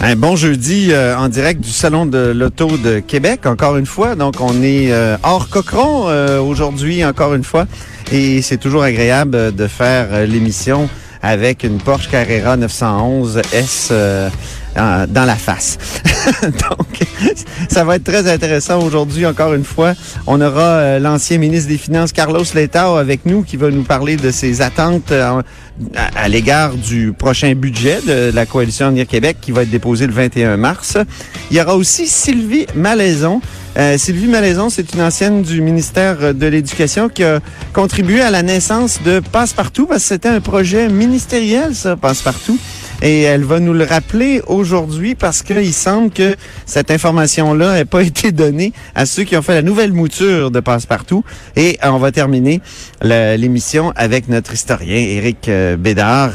Un bon jeudi euh, en direct du Salon de l'Auto de Québec, encore une fois. Donc, on est euh, hors cochon euh, aujourd'hui, encore une fois. Et c'est toujours agréable de faire l'émission avec une Porsche Carrera 911 S dans la face. Donc, ça va être très intéressant aujourd'hui, encore une fois. On aura euh, l'ancien ministre des Finances, Carlos Letao, avec nous, qui va nous parler de ses attentes euh, à, à l'égard du prochain budget de la Coalition Avenir Québec, qui va être déposé le 21 mars. Il y aura aussi Sylvie Malaison. Euh, Sylvie Malaison, c'est une ancienne du ministère de l'Éducation qui a contribué à la naissance de Passepartout, parce que c'était un projet ministériel, ça, Passepartout. Et elle va nous le rappeler aujourd'hui parce qu'il semble que cette information-là n'ait pas été donnée à ceux qui ont fait la nouvelle mouture de Passepartout. Et euh, on va terminer l'émission avec notre historien Éric euh, Bédard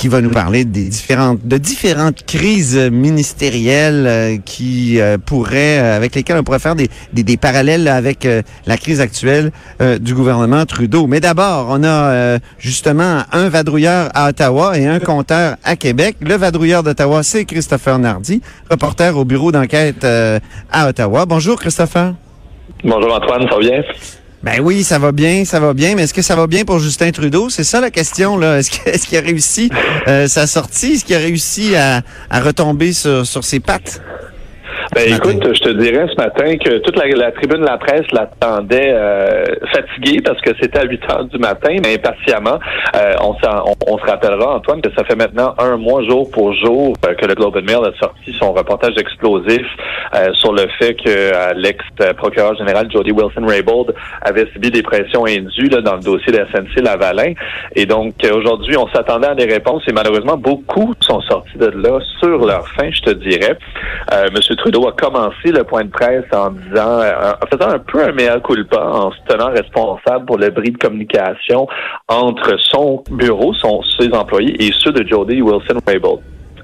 qui va nous parler des différentes de différentes crises ministérielles euh, qui euh, pourraient euh, avec lesquelles on pourrait faire des, des, des parallèles avec euh, la crise actuelle euh, du gouvernement Trudeau. Mais d'abord, on a euh, justement un vadrouilleur à Ottawa et un compteur à Québec. Le vadrouilleur d'Ottawa, c'est Christopher Nardi, reporter au bureau d'enquête à Ottawa. Bonjour Christopher. Bonjour Antoine, ça va bien? Ben oui, ça va bien, ça va bien, mais est-ce que ça va bien pour Justin Trudeau? C'est ça la question, là. Est-ce qu'il a réussi euh, sa sortie? Est-ce qu'il a réussi à, à retomber sur, sur ses pattes? Ben écoute, je te dirais ce matin que toute la, la tribune de la presse l'attendait euh, fatiguée parce que c'était à 8 heures du matin, mais impatiemment. Euh, on, s'en- on, on se rappellera, Antoine, que ça fait maintenant un mois jour pour jour euh, que le Globe and Mail a sorti son reportage explosif euh, sur le fait que euh, l'ex-procureur général Jody Wilson-Raybould avait subi des pressions indues là, dans le dossier de SNC Lavalin. Et donc, aujourd'hui, on s'attendait à des réponses et malheureusement, beaucoup sont sortis de là sur leur fin, je te dirais. Euh, M. Trudeau a le point de presse en disant, euh, en faisant un peu un mea culpa, en se tenant responsable pour le bris de communication entre son bureau, son, ses employés et ceux de Jody Wilson-Raybould.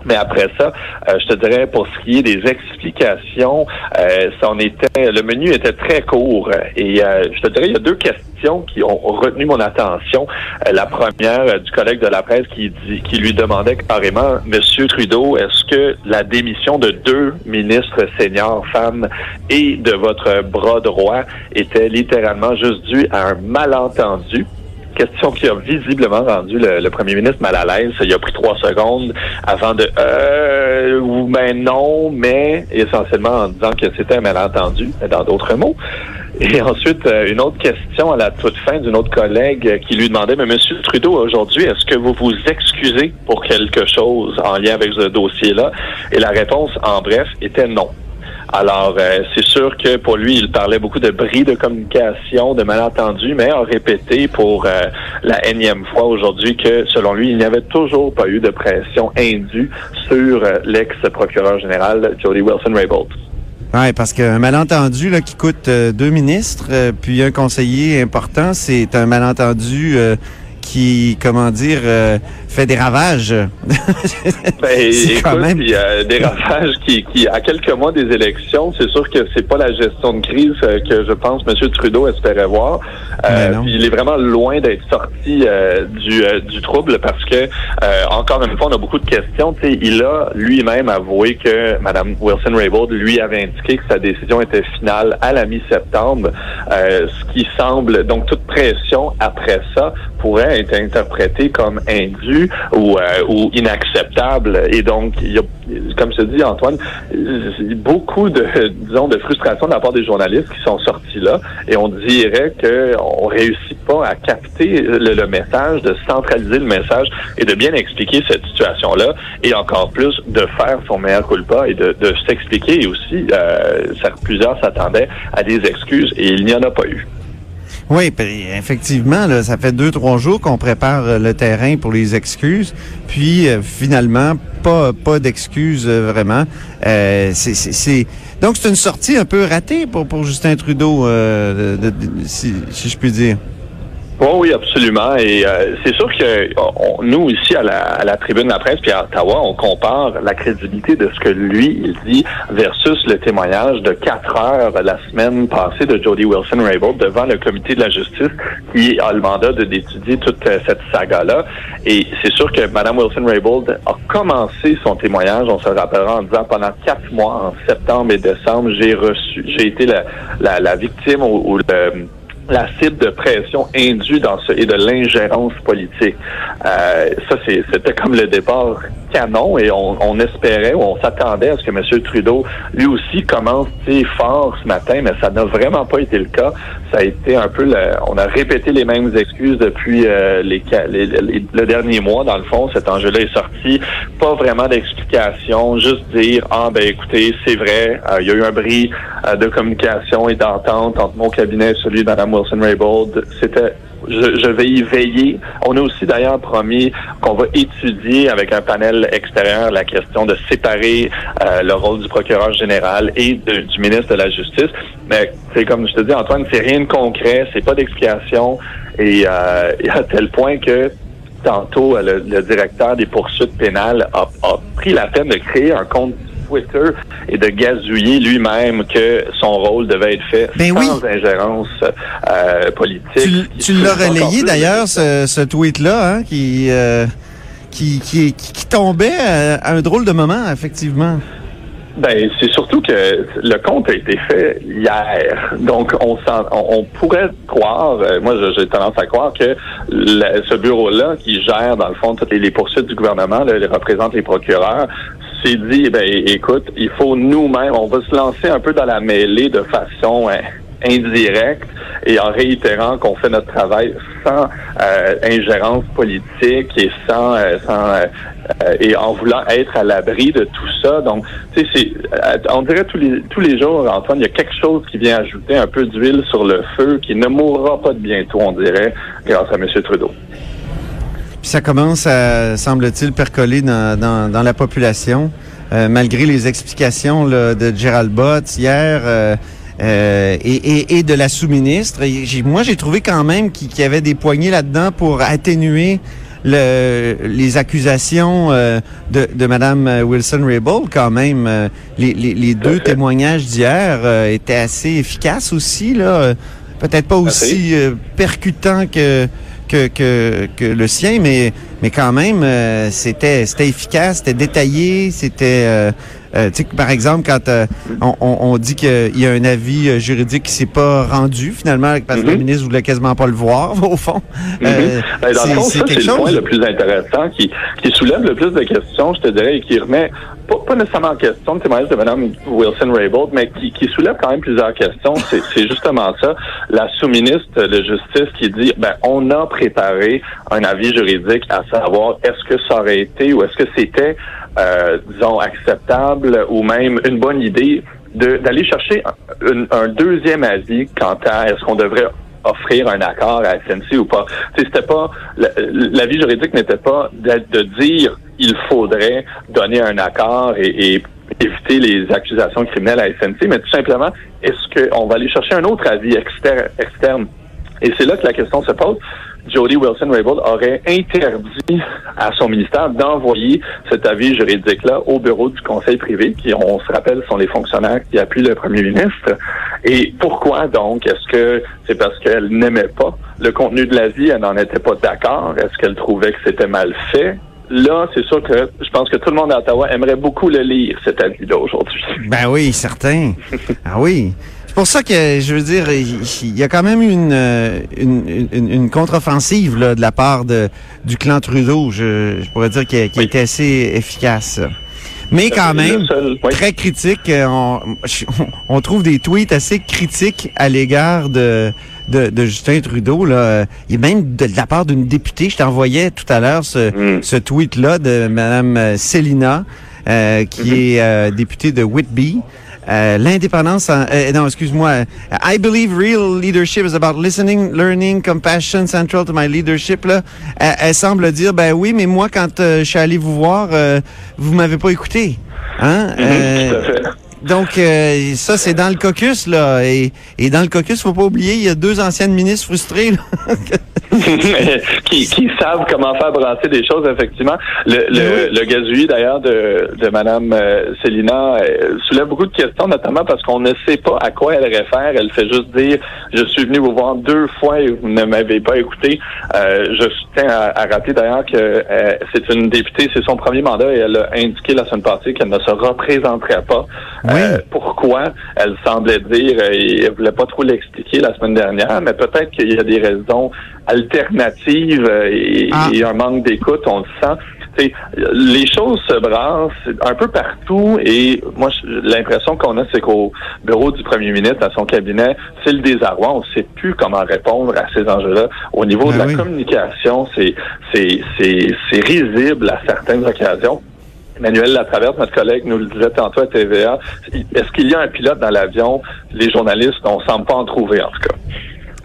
Mais après ça, euh, je te dirais pour ce qui est des explications, euh, ça en était, le menu était très court et euh, je te dirais il y a deux questions qui ont retenu mon attention. Euh, la première euh, du collègue de la presse qui dit, qui lui demandait carrément, Monsieur Trudeau, est-ce que la démission de deux ministres seniors femmes et de votre bras droit était littéralement juste due à un malentendu? Question qui a visiblement rendu le, premier ministre mal à l'aise. Il a pris trois secondes avant de euh, ou ben non, mais essentiellement en disant que c'était un malentendu, dans d'autres mots. Et ensuite, euh, une autre question à la toute fin d'une autre collègue qui lui demandait, mais Monsieur Trudeau, aujourd'hui, est-ce que vous vous excusez pour quelque chose en lien avec ce dossier-là? Et la réponse, en bref, était non. Alors, euh, c'est sûr que pour lui, il parlait beaucoup de bris de communication, de malentendus, mais a répété pour euh, la énième fois aujourd'hui que, selon lui, il n'y avait toujours pas eu de pression indue sur euh, l'ex-procureur général Jody Wilson-Raybould. Oui, parce qu'un malentendu là, qui coûte euh, deux ministres, euh, puis un conseiller important, c'est un malentendu qui, comment dire, euh, fait des ravages. Ben, quand écoute, même- il y a des ravages qui, qui, à quelques mois des élections, c'est sûr que c'est pas la gestion de crise euh, que je pense M. Trudeau espérait voir. Euh, puis il est vraiment loin d'être sorti euh, du, du trouble parce que, encore une fois, on a beaucoup de questions. Il a lui-même avoué que Mme Wilson-Raybould lui avait indiqué que sa décision était finale à la mi-septembre, ce qui semble, donc toute pression après ça, pourrait être interprété comme indu ou, euh, ou inacceptable. Et donc, y a, comme te dis, Antoine, beaucoup de, disons, de frustration de la part des journalistes qui sont sortis là. Et on dirait qu'on réussit pas à capter le, le message, de centraliser le message et de bien expliquer cette situation-là. Et encore plus, de faire son meilleur culpa et de, de s'expliquer. Et aussi, euh, plusieurs s'attendaient à des excuses et il n'y en a pas eu. Oui, effectivement, là, ça fait deux, trois jours qu'on prépare euh, le terrain pour les excuses, puis euh, finalement, pas pas d'excuses euh, vraiment. Euh, c'est, Donc, c'est une sortie un peu ratée pour, pour Justin Trudeau, de- de- si, si je puis dire. Oui, absolument. Et euh, c'est sûr que on- nous, ici, à la, à la tribune de la presse, puis à Ottawa, on compare la crédibilité de ce que lui, il dit versus le témoignage de quatre heures la semaine passée de Jody Wilson-Raybould devant le comité de la justice qui a le mandat d'étudier toute euh, cette saga-là. Et c'est sûr que Mme Wilson-Raybould a commencé son témoignage, on se le rappellera, en disant pendant quatre mois, en septembre et décembre, j'ai reçu, j'ai été la, la, la victime ou, ou le la cible de pression indue dans ce et de l'ingérence politique. Euh, ça, c'était comme le départ et on, espérait ou on s'attendait à ce que M. Trudeau, lui aussi, commence fort ce matin, mais ça n'a vraiment pas été le cas. Ça a été un peu, le- on a répété les mêmes excuses depuis euh, les- le dernier mois. Dans le fond, cet enjeu-là est sorti. Pas vraiment d'explication, juste dire, ah ben écoutez, c'est vrai, euh, il y a eu un bris euh, de communication et d'entente entre mon cabinet et celui de Mme Wilson-Raybould. C'était je, je vais y veiller. On a aussi d'ailleurs promis qu'on va étudier avec un panel extérieur la question de séparer euh, le rôle du procureur général et du ministre de la Justice. Mais c'est comme je te dis, Antoine, c'est rien de concret, c'est pas d'explication. Et, euh, à tel point que tantôt, euh, le, le directeur des poursuites pénales a, a pris la peine de créer un compte Twitter et de gazouiller lui-même que son rôle devait être fait Ben sans oui. ingérence euh, politique. Tu, tu l'as relayé d'ailleurs, ce, ce tweet-là, hein, qui, euh, qui, qui, qui, qui tombait à, à un drôle de moment, effectivement. Ben, c'est surtout que le compte a été fait hier. Donc, on, on, on pourrait croire, euh, moi j'ai tendance à croire que le- ce bureau-là, qui gère dans le fond toutes les, les poursuites du gouvernement, là, les représente les procureurs, s'est dit, ben écoute, il faut nous-mêmes, on va se lancer un peu dans la mêlée de façon hein, indirecte et en réitérant qu'on fait notre travail sans euh, ingérence politique et sans, euh, sans euh, euh, et en voulant être à l'abri de tout ça. Donc, tu sais, euh, on dirait tous les tous les jours, Antoine, il y a quelque chose qui vient ajouter un peu d'huile sur le feu, qui ne mourra pas de bientôt, on dirait, grâce à M. Trudeau. Puis ça commence à, semble-t-il, percoler dans, dans, dans la population, euh, malgré les explications là, de Gerald Bott hier euh, euh, et, et, et de la sous-ministre. Moi, j'ai trouvé quand même qu'il y avait des poignées là-dedans pour atténuer le, les accusations euh, de, de Mme Wilson-Raybould. Quand même, Euh, les, les, les deux témoignages d'hier euh, étaient assez efficaces aussi. là. Euh, Peut-être pas aussi euh, percutants que que, que, que le sien, mais, mais quand même, euh, c'était c'était efficace, c'était détaillé, c'était... Euh, tu sais, que, par exemple, quand euh, on, on, on dit qu'il y a un avis euh, juridique qui s'est pas rendu, finalement, parce que le Mhm. ministre voulait quasiment pas le voir, au fond. Euh, Mhm. Ben, dans le c'est- fond, c'est ça, quelque c'est le point le plus intéressant qui, qui soulève le plus de questions, je te dirais, et qui remet, pas, pas nécessairement en question le témoignage de Mme Wilson-Raybould, mais qui, qui soulève quand même plusieurs questions. C'est c'est justement ça. La sous-ministre de Justice qui dit, ben, on a préparé un avis juridique à savoir est-ce que ça aurait été ou est-ce que c'était, euh, disons, acceptable ou même une bonne idée d'aller chercher un, un deuxième avis quant à est-ce qu'on devrait offrir un accord à SNC ou pas. C'était pas la- l'avis juridique n'était pas de, de dire il faudrait donner un accord et, et éviter les accusations criminelles à SNC, mais tout simplement est-ce qu'on va aller chercher un autre avis exter- externe? Et c'est là que la question se pose. Jody Wilson-Raybould aurait interdit à son ministère d'envoyer cet avis juridique-là au bureau du conseil privé, qui, on se rappelle, sont les fonctionnaires qui appuient le premier ministre. Et pourquoi donc? Est-ce que c'est parce qu'elle n'aimait pas le contenu de l'avis, elle n'en était pas d'accord? Est-ce qu'elle trouvait que c'était mal fait? Là, c'est sûr que je pense que tout le monde à Ottawa aimerait beaucoup le lire, cet avis-là, aujourd'hui. Ben oui, certain. ah oui. Pour ça que, je veux dire, il y a quand même une, euh, une, une, une contre-offensive de la part de, du clan Trudeau, je, je pourrais dire, qui a, qui Oui. été assez efficace. Mais quand Le même, seul- oui. très critique. euh, On, on trouve des tweets assez critiques à l'égard de, de, de Justin Trudeau. Là. Euh, Il y a même de, de la part d'une députée, je t'envoyais tout à l'heure ce, Mm. ce tweet-là de Mme euh, Célina, euh, qui Mm-hmm. est euh, députée de Whitby. Euh, L'indépendance, en- euh, non, excuse-moi. euh, I believe real leadership is about listening, learning, compassion, central to my leadership. Là, elle, elle semble dire, ben oui, mais moi, quand euh, je suis allé vous voir, euh, vous m'avez pas écouté. Hein? Mhm, Euh, tout à fait. Donc, euh, ça, c'est dans le caucus, là. Et, et dans le caucus, faut pas oublier, il y a deux anciennes ministres frustrées, là. qui, qui savent comment faire brasser des choses, effectivement. Le, le, le gazouillis, d'ailleurs, de, de Mme euh, Célina euh, soulève beaucoup de questions, notamment parce qu'on ne sait pas à quoi elle réfère. Elle fait juste dire « Je suis venu vous voir deux fois et vous ne m'avez pas écouté Euh, Je tiens à, à rappeler, d'ailleurs, que euh, c'est une députée, c'est son premier mandat et elle a indiqué la semaine passée qu'elle ne se représenterait pas. Oui. Euh, pourquoi elle semblait dire euh, et elle voulait pas trop l'expliquer la semaine dernière, mais peut-être qu'il y a des raisons alternatives euh, et, Ah. et un manque d'écoute, on le sent. Les choses se brassent un peu partout et moi l'impression qu'on a c'est qu'au bureau du premier ministre à son cabinet c'est le désarroi on ne sait plus comment répondre à ces enjeux-là au niveau de Ben la oui. communication c'est c'est c'est c'est risible à certaines occasions Emmanuel Latraverse, notre collègue, nous le disait tantôt à TVA. Est-ce qu'il y a un pilote dans l'avion? Les journalistes, on semble pas en trouver, en tout cas.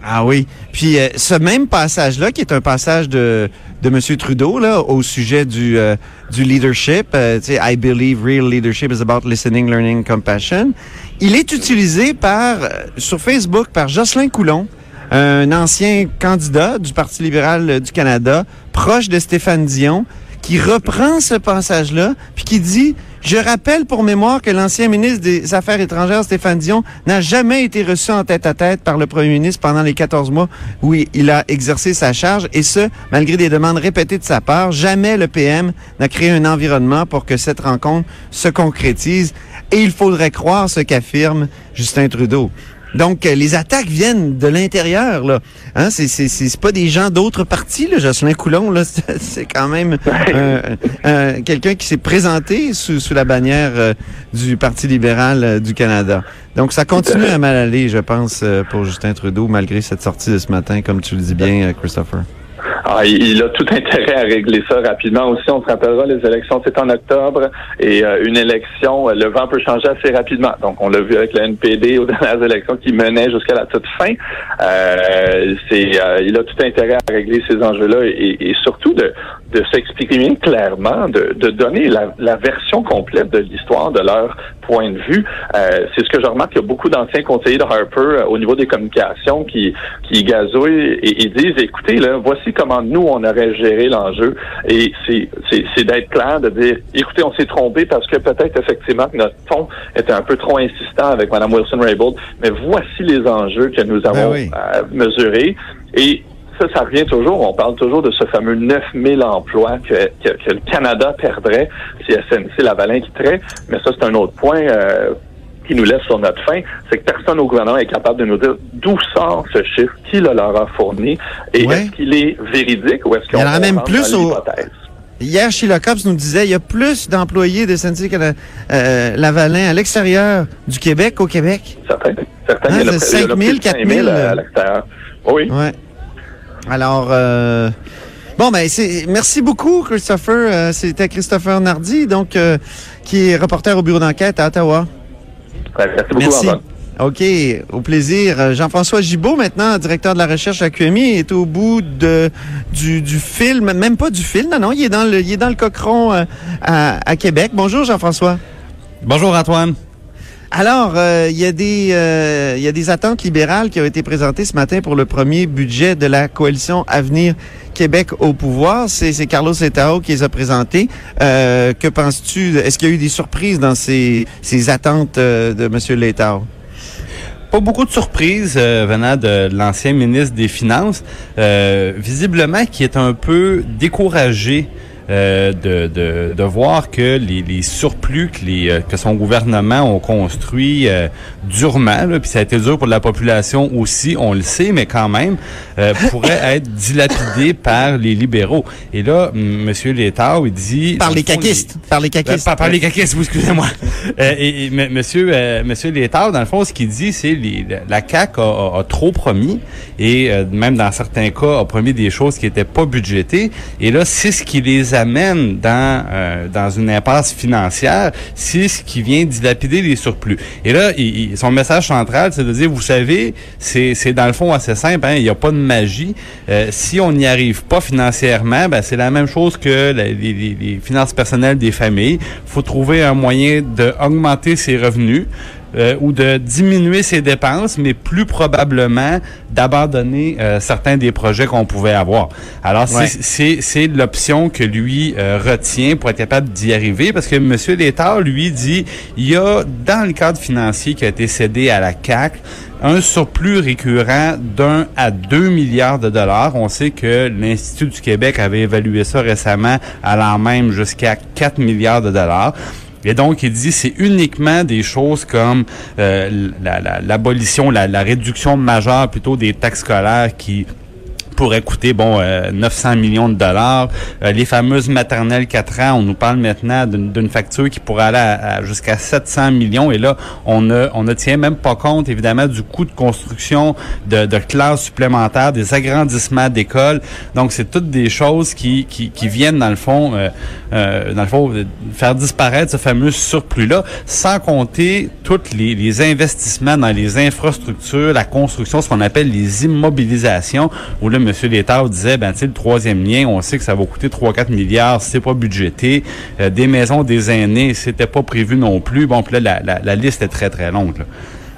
Ah oui. Puis euh, ce même passage-là, qui est un passage de, de M. Trudeau, là, au sujet du, euh, du leadership, euh, I believe real leadership is about listening, learning, compassion, il est utilisé par, sur Facebook par Jocelyn Coulon, un ancien candidat du Parti libéral du Canada, proche de Stéphane Dion, qui reprend ce passage-là, puis qui dit Je rappelle pour mémoire que l'ancien ministre des Affaires étrangères, Stéphane Dion, n'a jamais été reçu en tête-à-tête par le premier ministre pendant les 14 mois où il- il a exercé sa charge, et ce, malgré des demandes répétées de sa part. Jamais le PM n'a créé un environnement pour que cette rencontre se concrétise, et il faudrait croire ce qu'affirme Justin Trudeau. Donc, euh, les attaques viennent de l'intérieur, là. Hein, c'est, c'est, c'est, pas des gens d'autres partis, là. Jocelyn Coulon, là, c'est, quand même euh, euh, quelqu'un qui s'est présenté sous, sous la bannière euh, du Parti libéral du Canada. Donc, ça continue à mal aller, je pense, euh, pour Justin Trudeau, malgré cette sortie de ce matin, comme tu le dis bien, Christopher. Ah, il a tout intérêt à régler ça rapidement. Aussi, on se rappellera, les élections, c'est en octobre et euh, une élection, euh, le vent peut changer assez rapidement. Donc, on l'a vu avec le NPD aux dernières élections qui menaient jusqu'à la toute fin. Euh, c'est, euh, il a tout intérêt à régler ces enjeux-là et, surtout de, s'exprimer clairement, de, donner la, version complète de l'histoire de leur point de vue. Euh, c'est ce que je remarque. Il y a beaucoup d'anciens conseillers de Harper au niveau des communications qui, qui gazouillent et, et disent, écoutez, là, voici comment nous, on aurait géré l'enjeu. Et c'est, d'être clair, de dire, écoutez, on s'est trompé parce que peut-être effectivement que notre ton était un peu trop insistant avec Mme Wilson-Raybould, mais voici les enjeux que nous avons oui. euh, mesurés. Et ça, ça revient toujours. On parle toujours de ce fameux 9000 emplois que, que, que le Canada perdrait si SNC-Lavalin quitterait. Mais ça, c'est un autre point euh, qui nous laisse sur notre fin. C'est que personne au gouvernement est capable de nous dire d'où sort ce chiffre, qui le leur a fourni, et Ouais. est-ce qu'il est véridique ou est-ce en a qu'on même plus dans au- l'hypothèse? Hier, Sheila Cops nous disait il y a plus d'employés de SNC euh, Lavalin à l'extérieur du Québec qu'au Québec. Certains. Certains. Ah, il y a c'est près- il y en a 5 000, plus de 4 000, 5 000 à, l'extérieur. Oui. Ouais. Alors, euh, bon, ben, merci beaucoup, Christopher. Euh, c'était Christopher Nardi, donc, euh, qui est reporter au bureau d'enquête à Ottawa. Ouais, Merci beaucoup, Merci. OK, au plaisir. Jean-François Gibault, maintenant, directeur de la recherche à QMI, est au bout de, du, du film, même pas du film, non, non, il est dans le, il est dans le cochon euh, à, à Québec. Bonjour, Jean-François. Bonjour Antoine. Alors, euh, il y a des euh, y a des attentes libérales qui ont été présentées ce matin pour le premier budget de la coalition Avenir Québec au pouvoir. C'est Carlos Etao qui les a présentés. Euh, que penses-tu? Est-ce qu'il y a eu des surprises dans ces ces attentes euh, de Monsieur Letao? Pas beaucoup de surprises euh, venant de l'ancien ministre des Finances, euh, visiblement qui est un peu découragé euh, de, de, de voir que les, les surplus que, les, euh, que son gouvernement ont construit euh, durement, là, puis ça a été dur pour la population aussi, on le sait, mais quand même, euh, pourrait être dilapidé par les libéraux. Et là, M. Létard, il dit... Par les caquistes. Par les ben, caquistes. par, par les caquistes, oui, excusez-moi. Et, et m- monsieur, monsieur Létard, dans le fond, ce qu'il dit, c'est les la CAQ a, a- a trop promis et même dans certains cas a promis des choses qui n'étaient pas budgétées. Et là, c'est ce qui les amène dans euh, dans une impasse financière, c'est ce qui vient dilapider les surplus. Et là, son message central, c'est de dire, vous savez, c'est dans le fond assez simple, hein, il n'y a pas de magie. Euh, si on n'y arrive pas financièrement, ben, c'est la même chose que les- les finances personnelles des familles. faut trouver un moyen d'augmenter ses revenus. Euh, ou de diminuer ses dépenses, mais plus probablement d'abandonner euh, certains des projets qu'on pouvait avoir. Alors, c'est- Ouais. c'est c'est l'option que lui euh, retient pour être capable d'y arriver, parce que M. Létard, lui, dit, il y a, dans le cadre financier qui a été cédé à la CAC, un surplus récurrent d'un à deux milliards de dollars. On sait que l'Institut du Québec avait évalué ça récemment, allant même jusqu'à 4 milliards de dollars. Et donc, il dit c'est uniquement des choses comme euh, la- la- l'abolition, la, la réduction majeure plutôt des taxes scolaires qui pourrait coûter bon euh, 900 millions de dollars. Euh, les fameuses maternelles 4 ans, on nous parle maintenant d'une facture qui pourrait aller à- jusqu'à 700 millions. Et là, on ne, on ne tient même pas compte, évidemment, du coût de construction de, classes supplémentaires, des agrandissements d'écoles. Donc, c'est toutes des choses qui, qui, viennent, dans le fond, euh, euh, dans le fond, euh, faire disparaître ce fameux surplus-là, sans compter tous les, les investissements dans les infrastructures, la construction, ce qu'on appelle les immobilisations, où. Létard disait, ben, tu sais, le troisième lien, on sait que ça va coûter 3-4 milliards, c'est pas budgété. Euh, des maisons des aînés, c'était pas prévu non plus. Bon, puis là, la, la, la liste est très, très longue. là.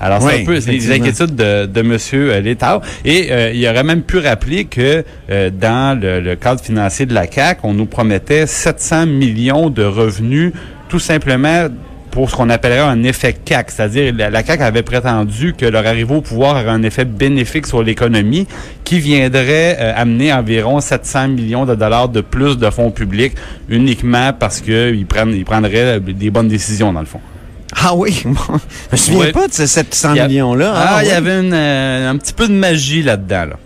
Alors, c'est un peu les inquiétudes de, de M. euh, Létard. Et euh, il aurait même pu rappeler que euh, dans le, le cadre financier de la CAC, on nous promettait 700 millions de revenus, tout simplement pour ce qu'on appellerait un effet CAC, c'est-à-dire la, la CAC avait prétendu que leur arrivée au pouvoir aurait un effet bénéfique sur l'économie qui viendrait euh, amener environ 700 millions de dollars de plus de fonds publics uniquement parce qu'ils prennent ils prendraient des bonnes décisions dans le fond. Ah oui, bon, je me souviens Ouais. pas de ces 700 Il y a- millions-là. Ah, il y avait une, euh, un petit peu de magie là-dedans. Là.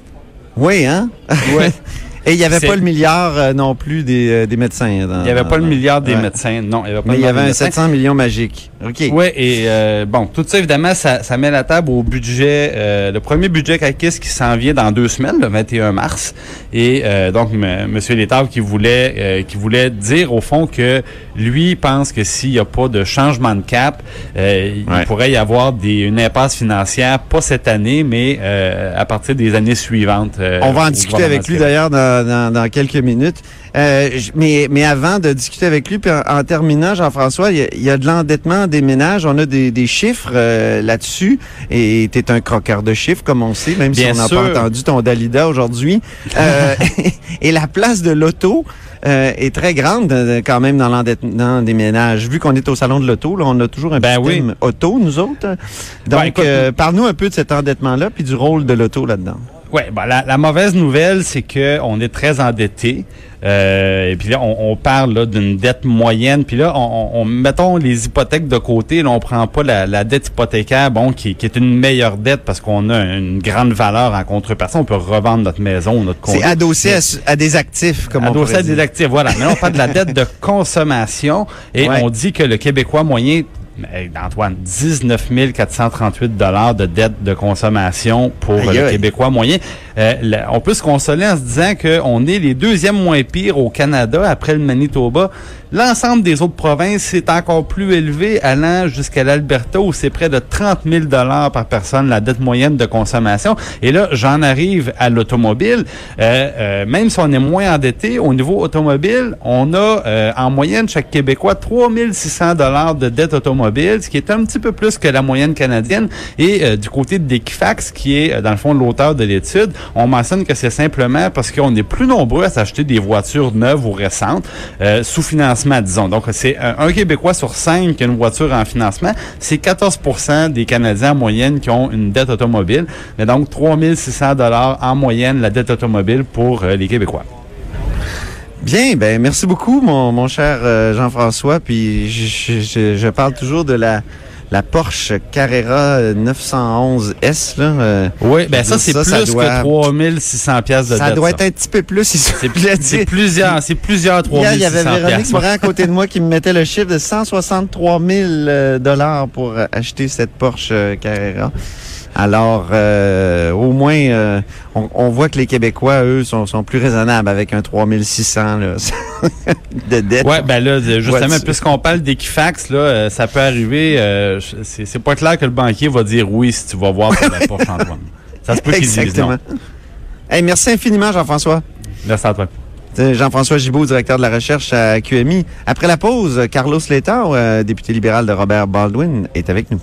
Oui, hein? Ouais. Et il n'y avait C'est- pas le milliard euh, non plus des, euh, des médecins. dans- Il n'y avait pas le milliard des Ouais. médecins. Non, il n'y avait pas Mais il y avait un médecins. 700 millions magique. OK. Oui, et euh, bon, tout ça, évidemment, ça, ça met la table au budget, euh, le premier budget CACIS qui s'en vient dans deux semaines, le 21 mars. Et euh, donc, M. Létard qui voulait, euh, qui voulait dire, au fond, que lui pense que s'il n'y a pas de changement de cap, euh, Ouais. il pourrait y avoir des, une impasse financière, pas cette année, mais euh, à partir des années suivantes. euh, On va en discuter avec lui d'ailleurs dans, dans, dans quelques minutes. Euh, mais, mais avant de discuter avec lui, puis en, en terminant, Jean-François, il y, a- il y a de l'endettement des ménages. On a des, des chiffres euh, là-dessus. Et tu es un croqueur de chiffres, comme on sait, même Bien si on n'a pas entendu ton Dalida aujourd'hui. Euh, et la place de l'auto est très grande quand même dans l'endettement des ménages. Vu qu'on est au salon de l'auto, là, on a toujours un Ben petit oui. auto, nous autres. Donc, Ben, euh, parle-nous un peu de cet endettement-là, puis du rôle de l'auto là-dedans. Oui, ben la, la mauvaise nouvelle, c'est que on est très endetté. Euh, et puis là, on, on parle là, d'une dette moyenne. Puis là, on, on- on- mettons les hypothèques de côté. Là, on prend pas la, la dette hypothécaire, bon, qui, qui est une meilleure dette parce qu'on a une grande valeur en contrepartie. On peut revendre notre maison, notre condo. C'est adossé à, à des actifs, comme on Adossé à des actifs, voilà. Mais là, on parle de la dette de consommation et Ouais. on dit que le Québécois moyen, hey, Antoine, 19 438 dollars de dette de consommation pour le. Québécois moyen. Euh, on peut se consoler en se disant qu'on est les deuxièmes moins pires au Canada après le Manitoba. L'ensemble des autres provinces est encore plus élevé, allant jusqu'à l'Alberta où c'est près de 30 000 dollars par personne la dette moyenne de consommation. Et là, j'en arrive à l'automobile. Euh, euh, même si on est moins endetté, au niveau automobile, on a euh, en moyenne chaque Québécois 3 600 dollars de dette automobile, ce qui est un petit peu plus que la moyenne canadienne. Et du côté d'Equifax, qui est dans le fond l'auteur de l'étude, on mentionne que c'est simplement parce qu'on est plus nombreux à s'acheter des voitures neuves ou récentes euh, sous financement, disons. Donc, c'est un, Québécois sur cinq qui a une voiture en financement. C'est 14% des Canadiens en moyenne qui ont une dette automobile. Mais donc, 3600 dollars en moyenne la dette automobile pour euh, les Québécois. Bien, ben merci beaucoup, mon, cher euh, Jean-François. Puis je parle toujours de la, la Porsche Carrera 911S. Là, euh, Oui, ben ça, c'est plus ça doit- que 3600 pièces de ça dette, doit ça. être un petit peu plus. C'est dire. plusieurs, c'est plusieurs Hier, il y avait 3600 Véronique. Morin à côté de moi qui me mettait le chiffre de 163 000 euh, dollars pour acheter cette Porsche euh, Carrera. Alors, euh, au moins, euh, on, on voit que les Québécois, eux, sont, sont plus raisonnables avec un 3600 là, de dette. Ouais, ben là, justement, puisqu'on parle d'Equifax, là, euh, ça peut arriver. euh, c'est c'est pas clair que le banquier va dire oui si tu vas voir pour la Porsche Antoine. Ça se peut qu'il dise Exactement. non. Hey, merci infiniment, Jean-François. Merci Antoine. C'est Jean-François Gibault, directeur de la recherche à QMI. Après la pause, Carlos Letao, euh, député libéral de Robert Baldwin, est avec nous.